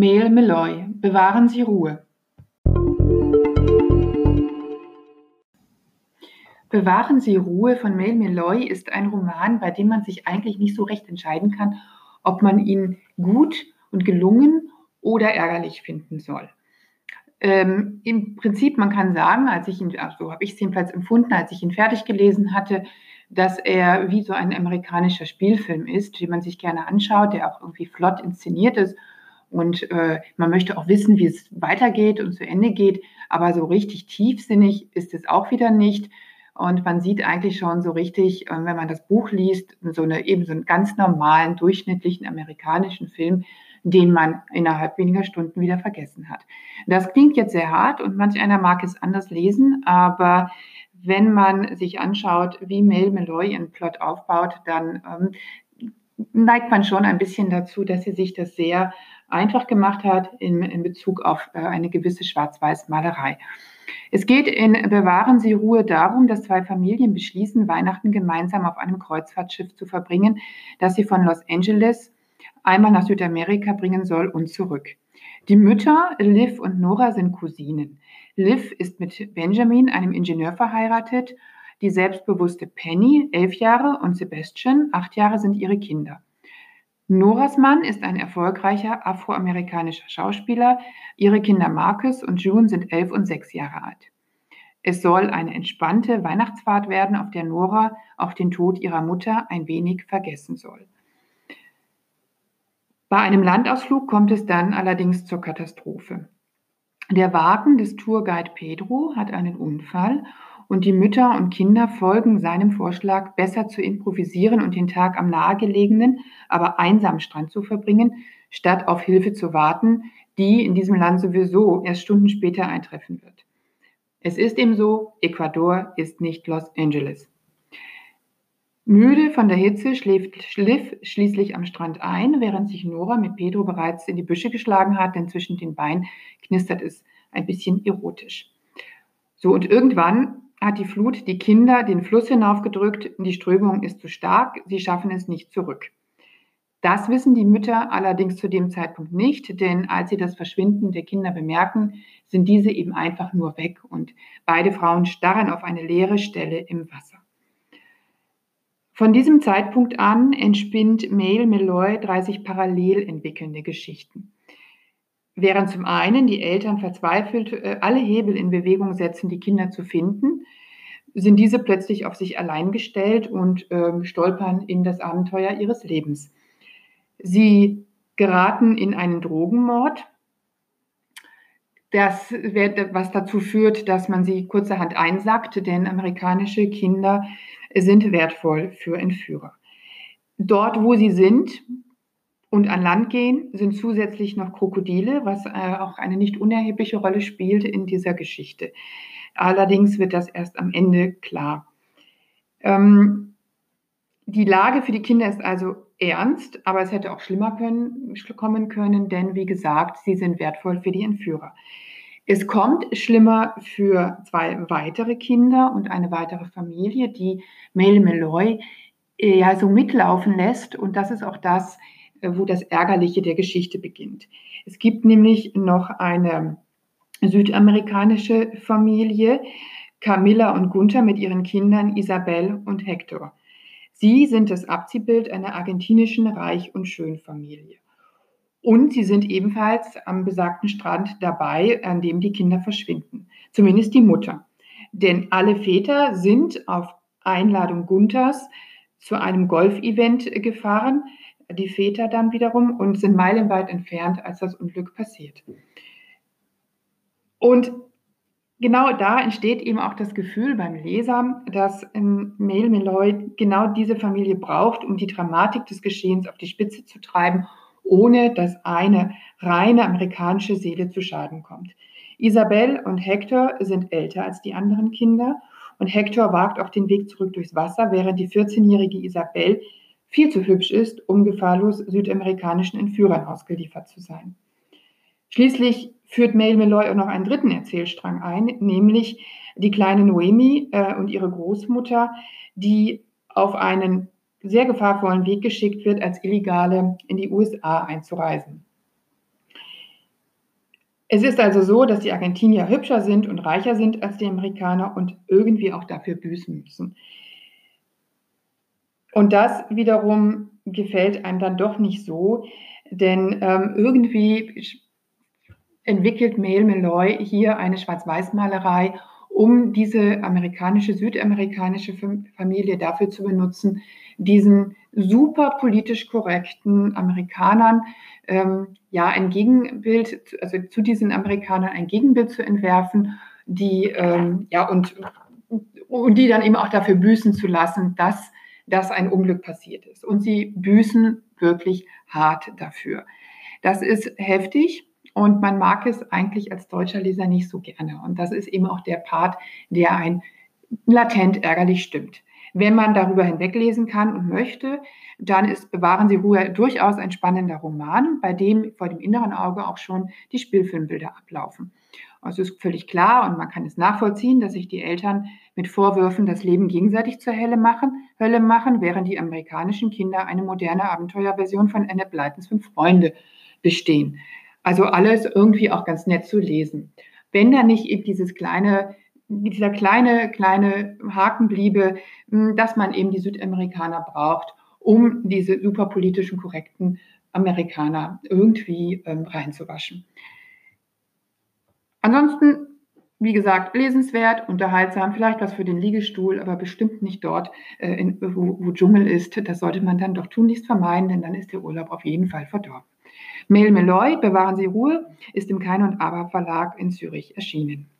Mel Meloy, bewahren Sie Ruhe. Bewahren Sie Ruhe von Mel Meloy ist ein Roman, bei dem man sich eigentlich nicht so recht entscheiden kann, ob man ihn gut und gelungen oder ärgerlich finden soll. Ähm, Im Prinzip, man kann sagen, als ich ihn, so also habe ich es jedenfalls empfunden, als ich ihn fertig gelesen hatte, dass er wie so ein amerikanischer Spielfilm ist, den man sich gerne anschaut, der auch irgendwie flott inszeniert ist und äh, man möchte auch wissen, wie es weitergeht und zu Ende geht. Aber so richtig tiefsinnig ist es auch wieder nicht. Und man sieht eigentlich schon so richtig, äh, wenn man das Buch liest, so eine eben so einen ganz normalen, durchschnittlichen amerikanischen Film, den man innerhalb weniger Stunden wieder vergessen hat. Das klingt jetzt sehr hart und manch einer mag es anders lesen, aber wenn man sich anschaut, wie Mel Meloy ihren Plot aufbaut, dann ähm, neigt man schon ein bisschen dazu, dass sie sich das sehr einfach gemacht hat in, in Bezug auf äh, eine gewisse Schwarz-Weiß-Malerei. Es geht in Bewahren Sie Ruhe darum, dass zwei Familien beschließen, Weihnachten gemeinsam auf einem Kreuzfahrtschiff zu verbringen, das sie von Los Angeles einmal nach Südamerika bringen soll und zurück. Die Mütter Liv und Nora sind Cousinen. Liv ist mit Benjamin, einem Ingenieur, verheiratet. Die selbstbewusste Penny, elf Jahre, und Sebastian, acht Jahre, sind ihre Kinder. Noras Mann ist ein erfolgreicher afroamerikanischer Schauspieler. Ihre Kinder Marcus und June sind elf und sechs Jahre alt. Es soll eine entspannte Weihnachtsfahrt werden, auf der Nora auch den Tod ihrer Mutter ein wenig vergessen soll. Bei einem Landausflug kommt es dann allerdings zur Katastrophe. Der Wagen des Tourguide Pedro hat einen Unfall und die Mütter und Kinder folgen seinem Vorschlag, besser zu improvisieren und den Tag am nahegelegenen, aber einsamen Strand zu verbringen, statt auf Hilfe zu warten, die in diesem Land sowieso erst Stunden später eintreffen wird. Es ist eben so, Ecuador ist nicht Los Angeles. Müde von der Hitze schläft Liv schließlich am Strand ein, während sich Nora mit Pedro bereits in die Büsche geschlagen hat, denn zwischen den Beinen knistert es ein bisschen erotisch. So, und irgendwann hat die Flut die Kinder den Fluss hinaufgedrückt. Die Strömung ist zu stark, sie schaffen es nicht zurück. Das wissen die Mütter allerdings zu dem Zeitpunkt nicht, denn als sie das Verschwinden der Kinder bemerken, sind diese eben einfach nur weg und beide Frauen starren auf eine leere Stelle im Wasser. Von diesem Zeitpunkt an entspinnt Mail Meloy 30 parallel entwickelnde Geschichten. Während zum einen die Eltern verzweifelt äh, alle Hebel in Bewegung setzen, die Kinder zu finden, sind diese plötzlich auf sich allein gestellt und äh, stolpern in das Abenteuer ihres Lebens. Sie geraten in einen Drogenmord, das was dazu führt, dass man sie kurzerhand einsackt, denn amerikanische Kinder sind wertvoll für Entführer. Dort, wo sie sind, und an Land gehen sind zusätzlich noch Krokodile, was äh, auch eine nicht unerhebliche Rolle spielt in dieser Geschichte. Allerdings wird das erst am Ende klar. Ähm, die Lage für die Kinder ist also ernst, aber es hätte auch schlimmer können, kommen können, denn wie gesagt, sie sind wertvoll für die Entführer. Es kommt schlimmer für zwei weitere Kinder und eine weitere Familie, die Mel Meloy äh, ja so mitlaufen lässt. Und das ist auch das, äh, wo das Ärgerliche der Geschichte beginnt. Es gibt nämlich noch eine südamerikanische Familie, Camilla und Gunther mit ihren Kindern Isabel und Hector. Sie sind das Abziehbild einer argentinischen Reich- und Schönfamilie. Und sie sind ebenfalls am besagten Strand dabei, an dem die Kinder verschwinden. Zumindest die Mutter. Denn alle Väter sind auf Einladung Gunthers zu einem Golfevent gefahren die Väter dann wiederum und sind meilenweit entfernt, als das Unglück passiert. Und genau da entsteht eben auch das Gefühl beim Leser, dass Mail Meloy genau diese Familie braucht, um die Dramatik des Geschehens auf die Spitze zu treiben, ohne dass eine reine amerikanische Seele zu Schaden kommt. Isabel und Hector sind älter als die anderen Kinder und Hector wagt auch den Weg zurück durchs Wasser, während die 14-jährige Isabel viel zu hübsch ist, um gefahrlos südamerikanischen Entführern ausgeliefert zu sein. Schließlich führt Mail Meloy auch noch einen dritten Erzählstrang ein, nämlich die kleine Noemi äh, und ihre Großmutter, die auf einen sehr gefahrvollen Weg geschickt wird, als Illegale in die USA einzureisen. Es ist also so, dass die Argentinier hübscher sind und reicher sind als die Amerikaner und irgendwie auch dafür büßen müssen. Und das wiederum gefällt einem dann doch nicht so, denn ähm, irgendwie entwickelt Mail Malloy hier eine Schwarz-Weiß-Malerei, um diese amerikanische, südamerikanische Familie dafür zu benutzen, diesen super politisch korrekten Amerikanern ähm, ja ein Gegenbild, also zu diesen Amerikanern ein Gegenbild zu entwerfen, die ähm, ja und, und die dann eben auch dafür büßen zu lassen, dass, dass ein Unglück passiert ist. Und sie büßen wirklich hart dafür. Das ist heftig. Und man mag es eigentlich als deutscher Leser nicht so gerne. Und das ist eben auch der Part, der ein latent ärgerlich stimmt. Wenn man darüber hinweglesen kann und möchte, dann ist Bewahren Sie Ruhe durchaus ein spannender Roman, bei dem vor dem inneren Auge auch schon die Spielfilmbilder ablaufen. Also es ist völlig klar und man kann es nachvollziehen, dass sich die Eltern mit Vorwürfen das Leben gegenseitig zur Hölle machen, Hölle machen, während die amerikanischen Kinder eine moderne Abenteuerversion von Annette Blytons Fünf Freunde bestehen. Also alles irgendwie auch ganz nett zu lesen. Wenn da nicht dieses kleine dieser kleine, kleine Haken bliebe, hm, dass man eben die Südamerikaner braucht, um diese superpolitischen korrekten Amerikaner irgendwie ähm, reinzuwaschen. Ansonsten, wie gesagt, lesenswert, unterhaltsam, vielleicht was für den Liegestuhl, aber bestimmt nicht dort, äh, in, wo, wo Dschungel ist. Das sollte man dann doch tunlichst vermeiden, denn dann ist der Urlaub auf jeden Fall verdorben. Mail Meloy, Bewahren Sie Ruhe, ist im Kein und Aber Verlag in Zürich erschienen.